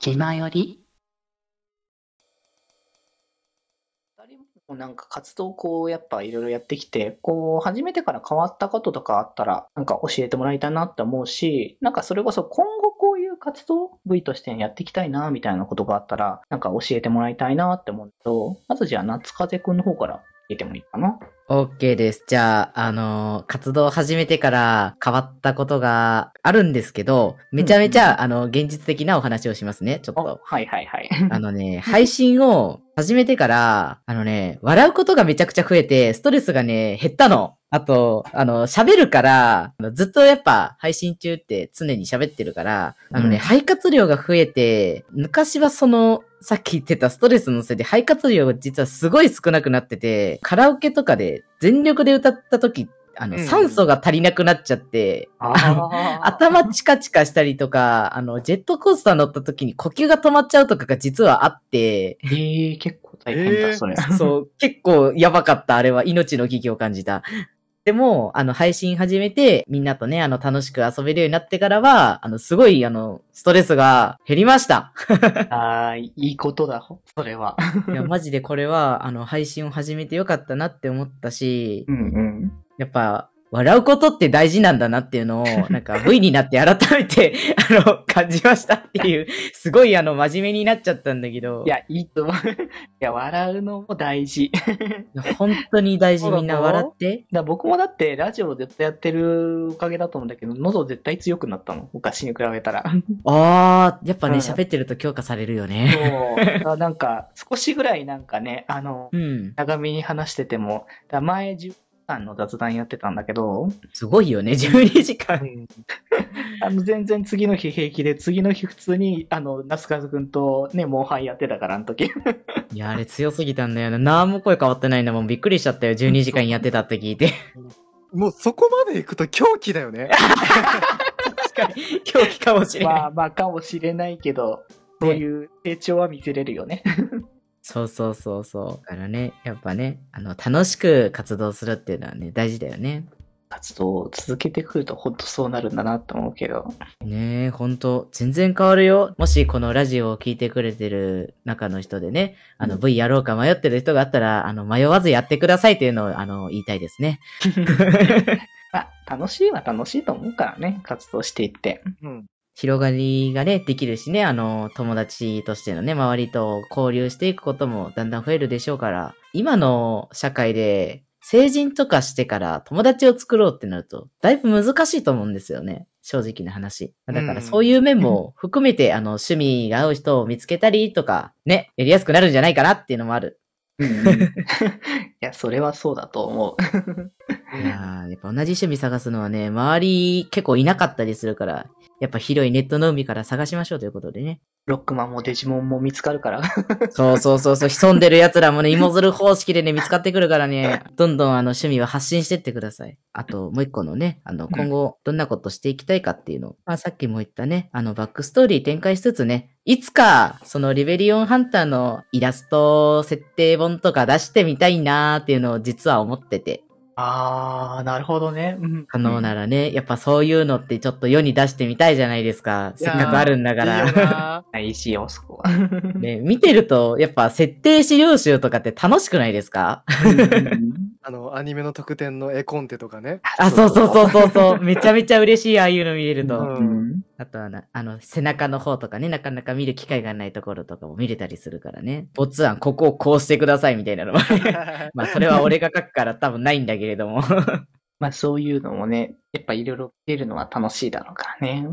気まより？二人もなんか活動こうやっぱいろいろやってきて、こう始めてから変わったこととかあったらなんか教えてもらいたいなって思うし、なんかそれこそ今後こういう活動部位としてやっていきたいなみたいなことがあったらなんか教えてもらいたいなって思うと、まずじゃあ夏風くんの方から聞いてもいいかな？OK です。じゃあ、あのー活動を始めてから変わったことがあるんですけど、めちゃめちゃ、あの、現実的なお話をしますね、ちょっおと。はいはいはい。あのね、配信を始めてから、あのね、笑うことがめちゃくちゃ増えて、ストレスがね、減ったの。あと、あの、喋るから、ずっとやっぱ配信中って常に喋ってるから、あのね、うん肺活量が増えて、昔はその、さっき言ってたストレスのせいで肺活量が実はすごい少なくなってて、カラオケとかで全力で歌った時、あの、うん酸素が足りなくなっちゃって、頭チカチカしたりとか、あの、ジェットコースター乗った時に呼吸が止まっちゃうとかが実はあって、えー、結構大変だ、えーそれ。そう、結構やばかった、あれは。命の危機を感じた。でも、あの、配信始めて、みんなとね、あの、楽しく遊べるようになってからは、あの、すごい、あの、ストレスが減りました。ああ、いいことだ、それは。いや、マジでこれは、あの、配信を始めてよかったなって思ったしう、んうん。やっぱ、笑うことって大事なんだなっていうのを、なんか V になって改めて、あの、感じましたっていう、すごいあの、真面目になっちゃったんだけど、いや、いいと思う。いや、笑うのも大事。本当に大事みんな笑って。ら僕もだってラジオ絶対やってるおかげだと思うんだけど、喉絶対強くなったもん。昔に比べたら。あー、やっぱね、うん喋ってると強化されるよね。そう。あなんか、少しぐらいなんかね、あの、うん。長めに話してても、だ前10間の雑談やってたんだけど、すごいよね、12時間。あの、全然次の日平気で、次の日普通に、あの、ナスカズくんとね、モンハンやってたから、あの時。いや、あれ強すぎたんだよな。なんも声変わってないんだもん。びっくりしちゃったよ。12時間やってたって聞いて。もうそこまで行くと狂気だよね。確かに、狂気かもしれない。まあまあ、かもしれないけど、そういう成長は見せれるよね。そうそうそうそう。だからね、やっぱね、あの、楽しく活動するっていうのはね、大事だよね。活動を続けてくると、ほんとそうなるんだなと思うけど。ねえ、ほんと、全然変わるよ。もしこのラジオを聞いてくれてる中の人でね、あの、うん V やろうか迷ってる人があったら、あの、迷わずやってくださいっていうのを、あの、言いたいですね。まあ、楽しいは楽しいと思うからね、活動していって。うん。広がりがね、できるしね、あの、友達としてのね、周りと交流していくこともだんだん増えるでしょうから、今の社会で、成人とかしてから友達を作ろうってなると、だいぶ難しいと思うんですよね。正直な話。だからうんそういう面も含めて、あの、趣味が合う人を見つけたりとか、ね、やりやすくなるんじゃないかなっていうのもある。うんうん いや、それはそうだと思う。いやーやっぱ同じ趣味探すのはね、周り結構いなかったりするから、やっぱ広いネットの海から探しましょうということでね。ロックマンもデジモンも見つかるから。そうそうそうそう、潜んでる奴らもね、芋づる方式でね、見つかってくるからね、どんどんあの趣味は発信してってください。あと、もう一個のね、あの、今後どんなことしていきたいかっていうのを、まあさっきも言ったね、あの、バックストーリー展開しつつね、いつか、そのリベリオンハンターのイラスト設定本とか出してみたいなーっていうのを実は思ってて、あー、なるほどね。うん可能ならね、やっぱそういうのってちょっと世に出してみたいじゃないですか。せっかくあるんだから。な いいしよ、そこは。ね、見てると、やっぱ設定資料集とかって楽しくないですか？あの、アニメの特典の絵コンテとかね。あ、そうそうそうそうそう。めちゃめちゃ嬉しい、ああいうの見れると。うんうんあとはな、あの、背中の方とかね、なかなか見る機会がないところとかも見れたりするからね。ボツ案、ここをこうしてくださいみたいなのもね。まあ、それは俺が書くから多分ないんだけれども。まあそういうのもね、やっぱいろいろ出るのは楽しいだろうからね。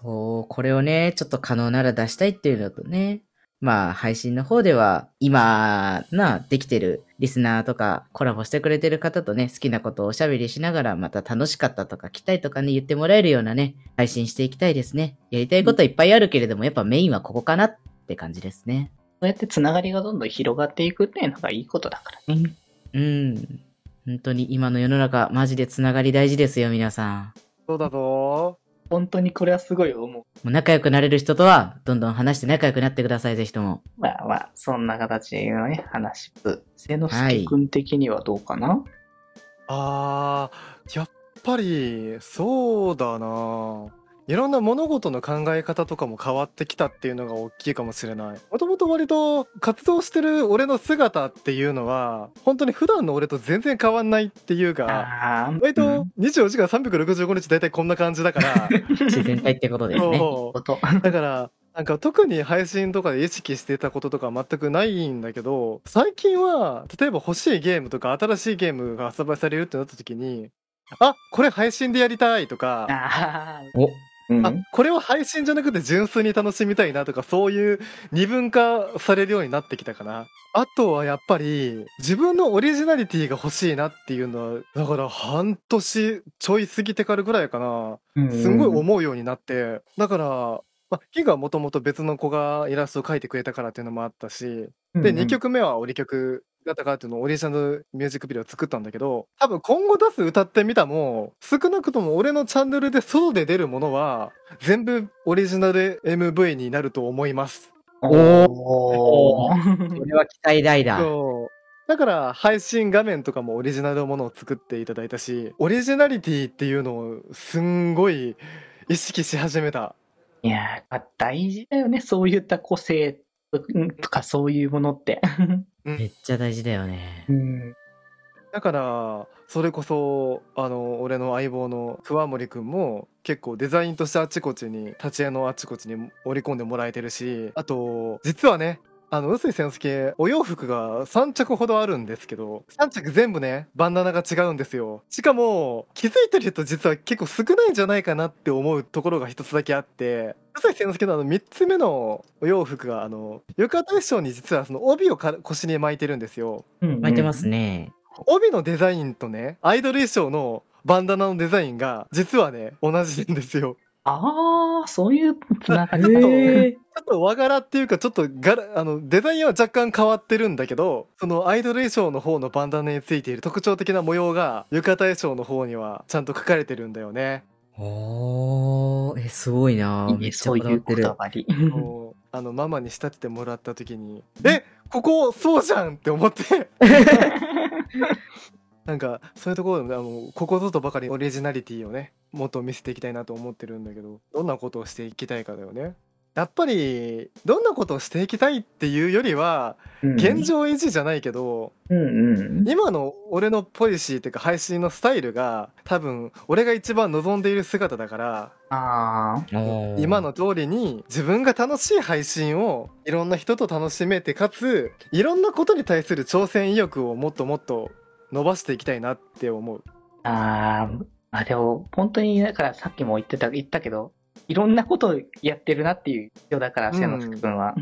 そう、これをね、ちょっと可能なら出したいっていうのとね。まあ、配信の方では、今、な、できてるリスナーとか、コラボしてくれてる方とね、好きなことをおしゃべりしながら、また楽しかったとか、来たいとかね、言ってもらえるようなね、配信していきたいですね。やりたいこといっぱいあるけれども、やっぱメインはここかなって感じですね。そうやってつながりがどんどん広がっていくっていうのがいいことだからね。うん。本当に今の世の中、マジでつながり大事ですよ、皆さん。そうだぞ本当にこれはすごい思う。もう仲良くなれる人とは、どんどん話して仲良くなってください、ぜひとも。まあまあ、そんな形のね、話。瀬之助くん的にはどうかな、あー、やっぱり、そうだないろんな物事の考え方とかも変わってきたっていうのが大きいかもしれない。もともと割と活動してる俺の姿っていうのは、本当に普段の俺と全然変わんないっていうか、割とうん。24時間365日大体こんな感じだから、自然体ってことですね。だから、なんか特に配信とかで意識してたこととか全くないんだけど、最近は、例えば欲しいゲームとか新しいゲームが発売されるってなった時に、あ、これ配信でやりたいとか、ああ、お、うんあ、これは配信じゃなくて純粋に楽しみたいなとか、そういう二分化されるようになってきたかな。あとはやっぱり、自分のオリジナリティが欲しいなっていうのは、だから半年ちょい過ぎてからぐらいかな。すんごい思うようになって、だから、まあ、キがもともと別の子がイラストを描いてくれたからっていうのもあったし、で、2曲目はオリ曲だったからっていうのをオリジナルミュージックビデオ作ったんだけど、多分今後出す歌ってみたも、少なくとも俺のチャンネルでソロで出るものは、全部オリジナル MV になると思います。おーこれは期待大だ。そう。だから配信画面とかもオリジナルのものを作っていただいたし、オリジナリティっていうのをすんごい意識し始めた。いやー、大事だよね。そういった個性とかそういうものって。めっちゃ大事だよね。うん。だから、それこそ、あの、俺の相棒の桑森くんも、結構デザインとしてあちこちに、立ち絵のあちこちに織り込んでもらえてるし、あと、実はね、あの、臼井先介、お洋服が3着ほどあるんですけど、3着全部ね、バンダナが違うんですよ。しかも、気づいてる人実は結構少ないんじゃないかなって思うところが一つだけあって、臼井先介のあの3つ目のお洋服が、あの、浴衣衣装に実はその帯をか腰に巻いてるんですよ。巻いてますね。帯のデザインとねアイドル衣装のバンダナのデザインが実はね同じなんですよああ、そういうつながり っと和柄っていうかちょっと柄あのデザインは若干変わってるんだけどそのアイドル衣装の方のバンダナについている特徴的な模様が浴衣衣装の方にはちゃんと書かれてるんだよね。おー、え、すごいな。いいね、めっちゃそういうこだわり。あのママに仕立ててもらった時にえここそうじゃんって思って。なんかそういうところであのここぞとばかりオリジナリティをねもっと見せていきたいなと思ってるんだけどどんなことをしていきたいかだよねやっぱりどんなことをしていきたいっていうよりは現状維持じゃないけど。今の俺のポリシーっていうか配信のスタイルが多分俺が一番望んでいる姿だから今の通りに自分が楽しい配信をいろんな人と楽しめてかついろんなことに対する挑戦意欲をもっともっと伸ばしていきたいなって思う。ああ、あ、でも、本当に、だからさっきも言ってた、言ったけど、いろんなことをやってるなっていう人だから、うん瀬野く君は。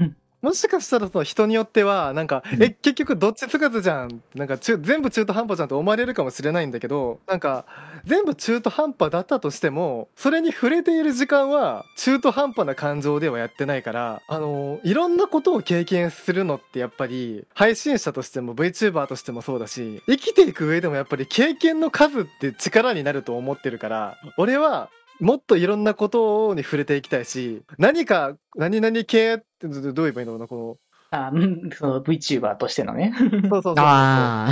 もしかしたらその人によってはなんか、うんえ結局どっちつかずじゃんなんか中全部中途半端じゃんと思われるかもしれないんだけどなんか全部中途半端だったとしてもそれに触れている時間は中途半端な感情ではやってないからあのいろんなことを経験するのってやっぱり配信者としても VTuber としてもそうだし生きていく上でもやっぱり経験の数って力になると思ってるから俺はもっといろんなことに触れていきたいし何か何々系ってどどう言えばいいのかなこあうんその VTuber としてのね。のそうそうそうあ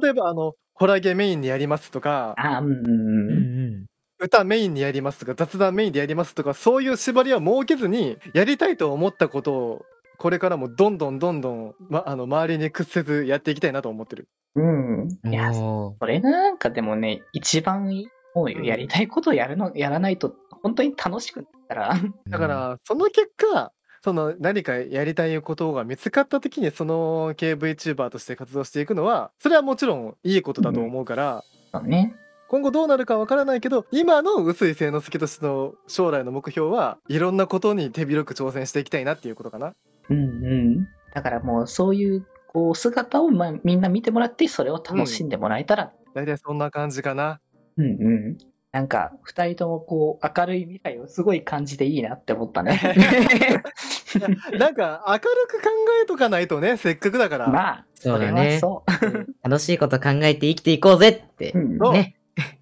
例えばあのホラゲメインにやりますとかあうんうんー。うんうん。歌メインにやりますとか雑談メインでやりますとかそういう縛りは設けずにやりたいと思ったことをこれからもどんどんどんどん、ま、あの周りに屈せずやっていきたいなと思ってる。うん。いや、それがなんかでもね、一番いい。もうやりたいことをやるの、やらないと、本当に楽しくなったら、だか、らその結果その何かやりたいことが見つかった時にその系 VTuber として活動していくのはそれはもちろんいいことだと思うから、そうね。今後どうなるかわからないけど今の臼井聖之助としての将来の目標はいろんなことに手広く挑戦していきたいなっていうことかな。うんうん。だからもうそういう、こう、姿を、まあ、みんな見てもらって、それを楽しんでもらえたら、大体そんな感じかな。うんうん。なんか、二人ともこう、明るい未来をすごい感じでいいなって思ったね。なんか明るく考えとかないとねせっかくだから。まあ、そうだねそう。楽しいこと考えて生きていこうぜってう。んそうね。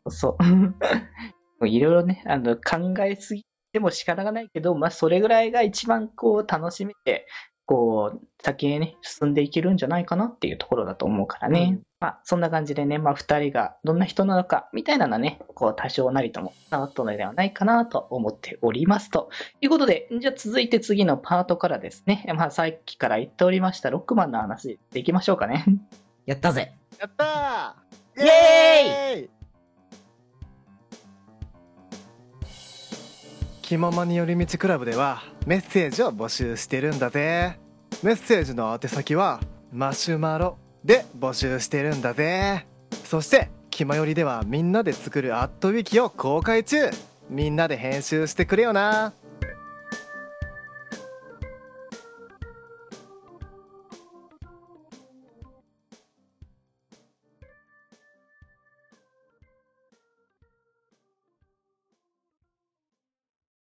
そう。いろいろね、あの、考えすぎても仕方がないけど、まあ、それぐらいが一番こう、楽しめて、こう、先へね、進んでいけるんじゃないかなっていうところだと思うからね。まあ、そんな感じでね、まあ、二人がどんな人なのか、みたいなのはね、こう、多少なりとも伝わったのではないかなと思っております。ということで、じゃあ続いて次のパートからですね、まあ、さっきから言っておりました、ロックマンの話でいきましょうかね。やったぜ。やったーイエーイ気ままに寄り道クラブではメッセージを募集してるんだぜメッセージの宛先はマシュマロで募集してるんだぜ。そしてきまよりではみんなで作るアットウィキを公開中。みんなで編集してくれよな。